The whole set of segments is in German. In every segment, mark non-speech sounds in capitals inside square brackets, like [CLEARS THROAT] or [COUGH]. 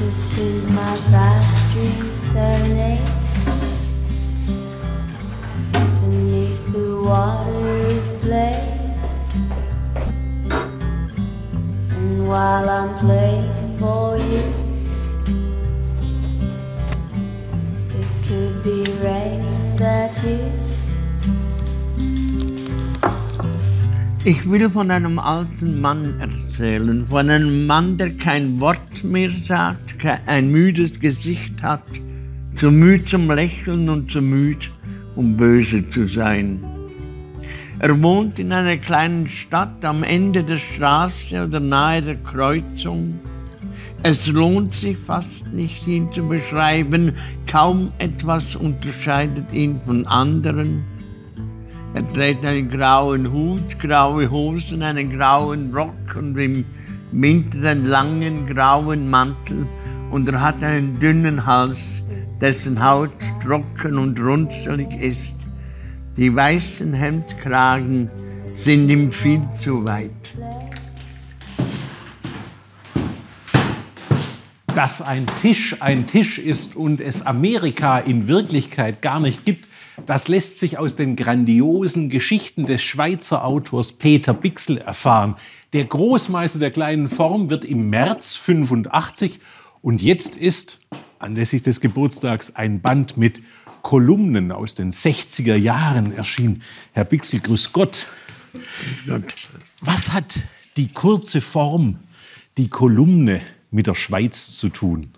This is my five string serenade. Beneath the water play. And while I'm playing Ich will von einem alten Mann erzählen, von einem Mann, der kein Wort mehr sagt, ein müdes Gesicht hat, zu müd zum Lächeln und zu müd, um böse zu sein. Er wohnt in einer kleinen Stadt am Ende der Straße oder nahe der Kreuzung. Es lohnt sich fast nicht, ihn zu beschreiben, kaum etwas unterscheidet ihn von anderen. Er trägt einen grauen Hut, graue Hosen, einen grauen Rock und im Winter einen langen grauen Mantel und er hat einen dünnen Hals, dessen Haut trocken und runzelig ist. Die weißen Hemdkragen sind ihm viel zu weit. Dass ein Tisch ein Tisch ist und es Amerika in Wirklichkeit gar nicht gibt, das lässt sich aus den grandiosen Geschichten des Schweizer Autors Peter Bixel erfahren. Der Großmeister der kleinen Form wird im März 85 und jetzt ist anlässlich des Geburtstags ein Band mit Kolumnen aus den 60er Jahren erschienen. Herr Bixel, grüß Gott. Was hat die kurze Form, die Kolumne mit der Schweiz zu tun?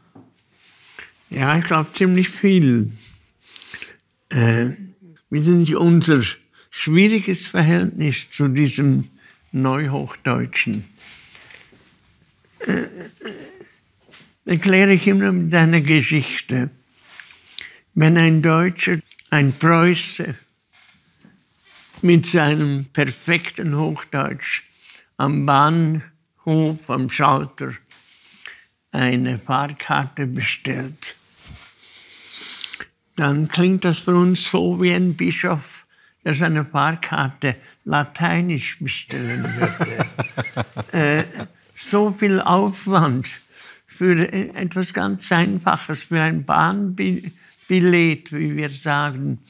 Ja, ich glaube ziemlich viel. Äh, wissen Sie, unser schwieriges Verhältnis zu diesem Neuhochdeutschen äh, erkläre ich immer mit einer Geschichte. Wenn ein Deutscher, ein Preuße mit seinem perfekten Hochdeutsch am Bahnhof, am Schalter eine Fahrkarte bestellt, dann klingt das für uns so wie ein Bischof, der seine Fahrkarte lateinisch bestellen würde. [LAUGHS] äh, so viel Aufwand für etwas ganz Einfaches, für ein Bahnbillett, wie wir sagen.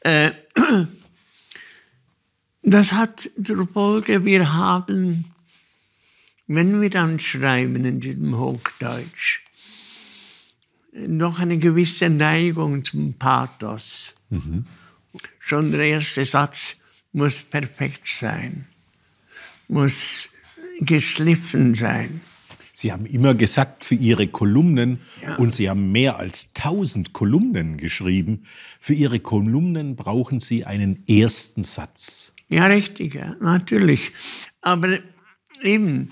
Äh, [CLEARS THROAT] das hat zur Folge, wir haben, wenn wir dann schreiben in diesem Hochdeutsch, noch eine gewisse Neigung zum Pathos. Mhm. Schon der erste Satz muss perfekt sein, muss geschliffen sein. Sie haben immer gesagt, für Ihre Kolumnen, ja. und Sie haben mehr als 1000 Kolumnen geschrieben, für Ihre Kolumnen brauchen Sie einen ersten Satz. Ja, richtig, ja, natürlich. Aber eben,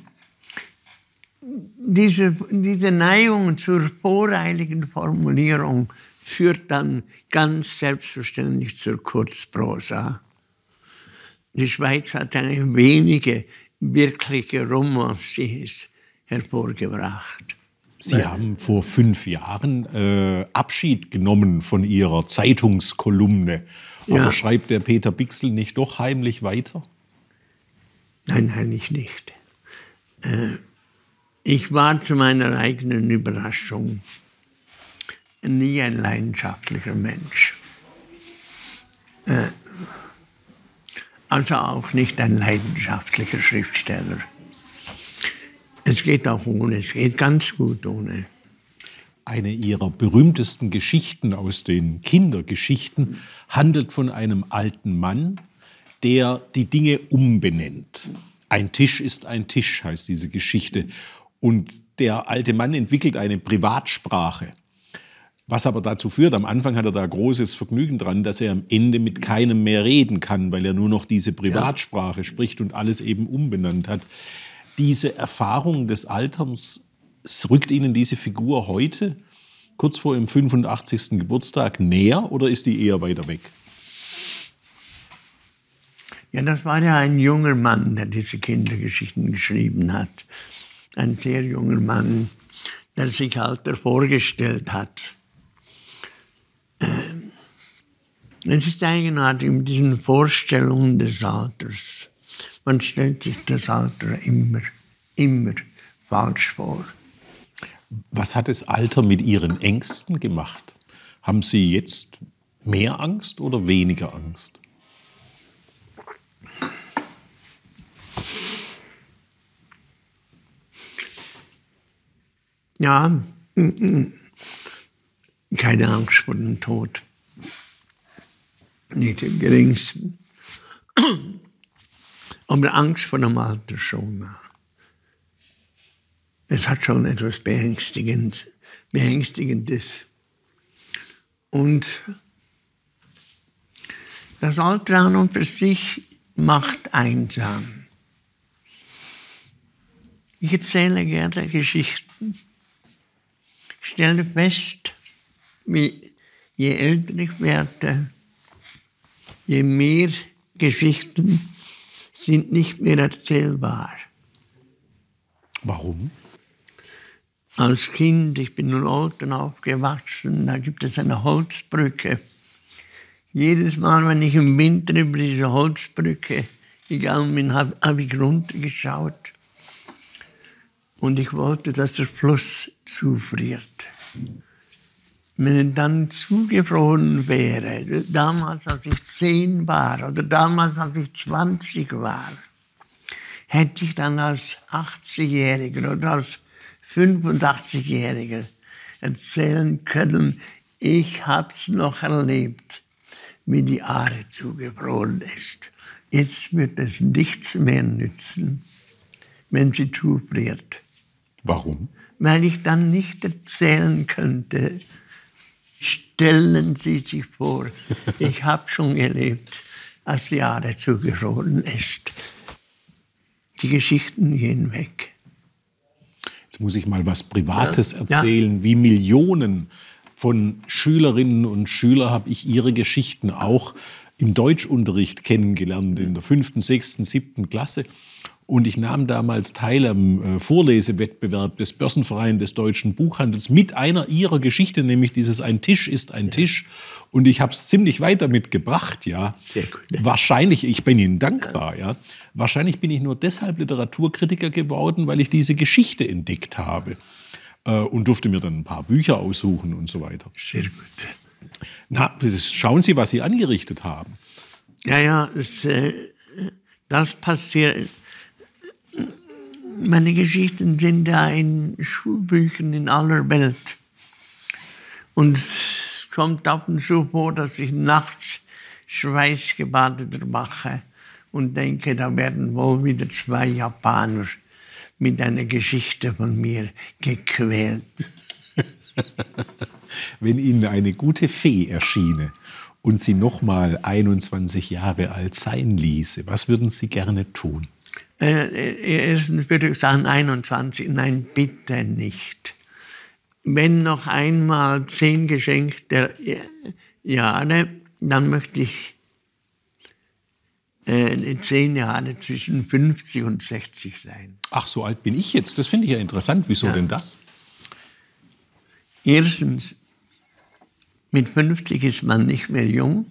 diese, diese Neigung zur voreiligen Formulierung führt dann ganz selbstverständlich zur Kurzprosa. Die Schweiz hat eine wenige wirkliche Romanciers hervorgebracht. Sie haben vor fünf Jahren äh, Abschied genommen von Ihrer Zeitungskolumne. Aber ja. schreibt der Peter Bixel nicht doch heimlich weiter? Nein, heimlich nicht. Äh, ich war zu meiner eigenen Überraschung nie ein leidenschaftlicher Mensch. Äh, also auch nicht ein leidenschaftlicher Schriftsteller. Es geht auch ohne, es geht ganz gut ohne. Eine ihrer berühmtesten Geschichten aus den Kindergeschichten handelt von einem alten Mann, der die Dinge umbenennt. Ein Tisch ist ein Tisch, heißt diese Geschichte. Und der alte Mann entwickelt eine Privatsprache. Was aber dazu führt, am Anfang hat er da großes Vergnügen dran, dass er am Ende mit keinem mehr reden kann, weil er nur noch diese Privatsprache ja. spricht und alles eben umbenannt hat. Diese Erfahrung des Alterns, rückt Ihnen diese Figur heute, kurz vor dem 85. Geburtstag, näher oder ist die eher weiter weg? Ja, das war ja ein junger Mann, der diese Kindergeschichten geschrieben hat ein sehr junger Mann, der sich Alter vorgestellt hat. Ähm, es ist eigenartig mit diesen Vorstellungen des Alters. Man stellt sich das Alter immer, immer falsch vor. Was hat das Alter mit Ihren Ängsten gemacht? Haben Sie jetzt mehr Angst oder weniger Angst? Ja, mm, mm. keine Angst vor dem Tod. Nicht im geringsten. Aber Angst vor dem Alter schon. Es hat schon etwas Beängstigend, Beängstigendes. Und das Alter an und für sich macht einsam. Ich erzähle gerne Geschichten. Ich stelle fest, wie je älter ich werde, je mehr Geschichten sind nicht mehr erzählbar. Warum? Als Kind, ich bin in Olten aufgewachsen, da gibt es eine Holzbrücke. Jedes Mal, wenn ich im Winter über diese Holzbrücke gegangen bin, habe hab ich runtergeschaut. Und ich wollte, dass der Fluss zufriert. Wenn er dann zugefroren wäre, damals als ich zehn war oder damals als ich 20 war, hätte ich dann als 80-Jähriger oder als 85-Jähriger erzählen können, ich hab's noch erlebt, wie die Aare zugefroren ist. Jetzt wird es nichts mehr nützen, wenn sie zufriert. Warum? Weil ich dann nicht erzählen könnte, stellen Sie sich vor, [LAUGHS] ich habe schon gelebt, als die Aare zugefroren ist. Die Geschichten gehen weg. Jetzt muss ich mal was Privates Ja. erzählen. Wie Millionen von Schülerinnen und Schülern habe ich ihre Geschichten auch im Deutschunterricht kennengelernt, in der fünften, sechsten, siebten Klasse. Und ich nahm damals teil am äh, Vorlesewettbewerb des Börsenvereins des deutschen Buchhandels mit einer ihrer Geschichte, nämlich dieses Ein Tisch ist ein Tisch. Und ich habe es ziemlich weit damit gebracht, ja. Sehr gut. Wahrscheinlich, ich bin Ihnen dankbar, ja. Wahrscheinlich bin ich nur deshalb Literaturkritiker geworden, weil ich diese Geschichte entdeckt habe. Äh, und durfte mir dann ein paar Bücher aussuchen und so weiter. Sehr gut. Na, schauen Sie, was Sie angerichtet haben. Ja, ja, das, äh, das passiert. Meine Geschichten sind da in Schulbüchern in aller Welt. Und es kommt ab und zu vor, dass ich nachts Schweißgebadeter mache und denke, da werden wohl wieder zwei Japaner mit einer Geschichte von mir gequält. [LAUGHS] Wenn Ihnen eine gute Fee erschiene und Sie noch mal 21 Jahre alt sein ließe, was würden Sie gerne tun? Äh, erstens würde ich sagen 21, nein, bitte nicht. Wenn noch einmal zehn geschenkte Jahre, dann möchte ich äh, zehn Jahre zwischen 50 und 60 sein. Ach, so alt bin ich jetzt. Das finde ich ja interessant. Wieso denn das? Erstens, mit 50 ist man nicht mehr jung,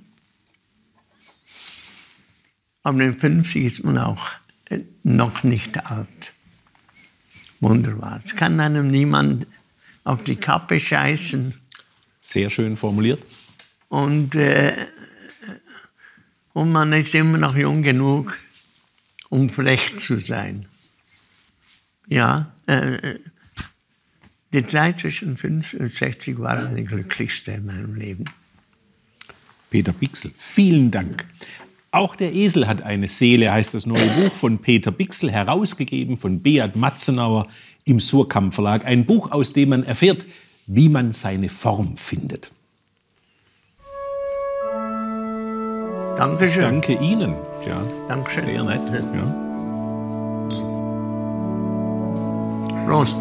aber mit 50 ist man auch äh, noch nicht alt. Wunderbar. Es kann einem niemand auf die Kappe scheißen. Sehr schön formuliert. Und, äh, und man ist immer noch jung genug, um frech zu sein. Ja, äh, die Zeit zwischen 50 und 60 war eine glücklichste in meinem Leben. Peter Bixel, vielen Dank. Auch der Esel hat eine Seele, heißt das neue Buch von Peter Bixel, herausgegeben von Beat Matzenauer im Surkamp Verlag. Ein Buch, aus dem man erfährt, wie man seine Form findet. Dankeschön. Danke Ihnen. Ja, Dankeschön. sehr nett. Ja. Prost.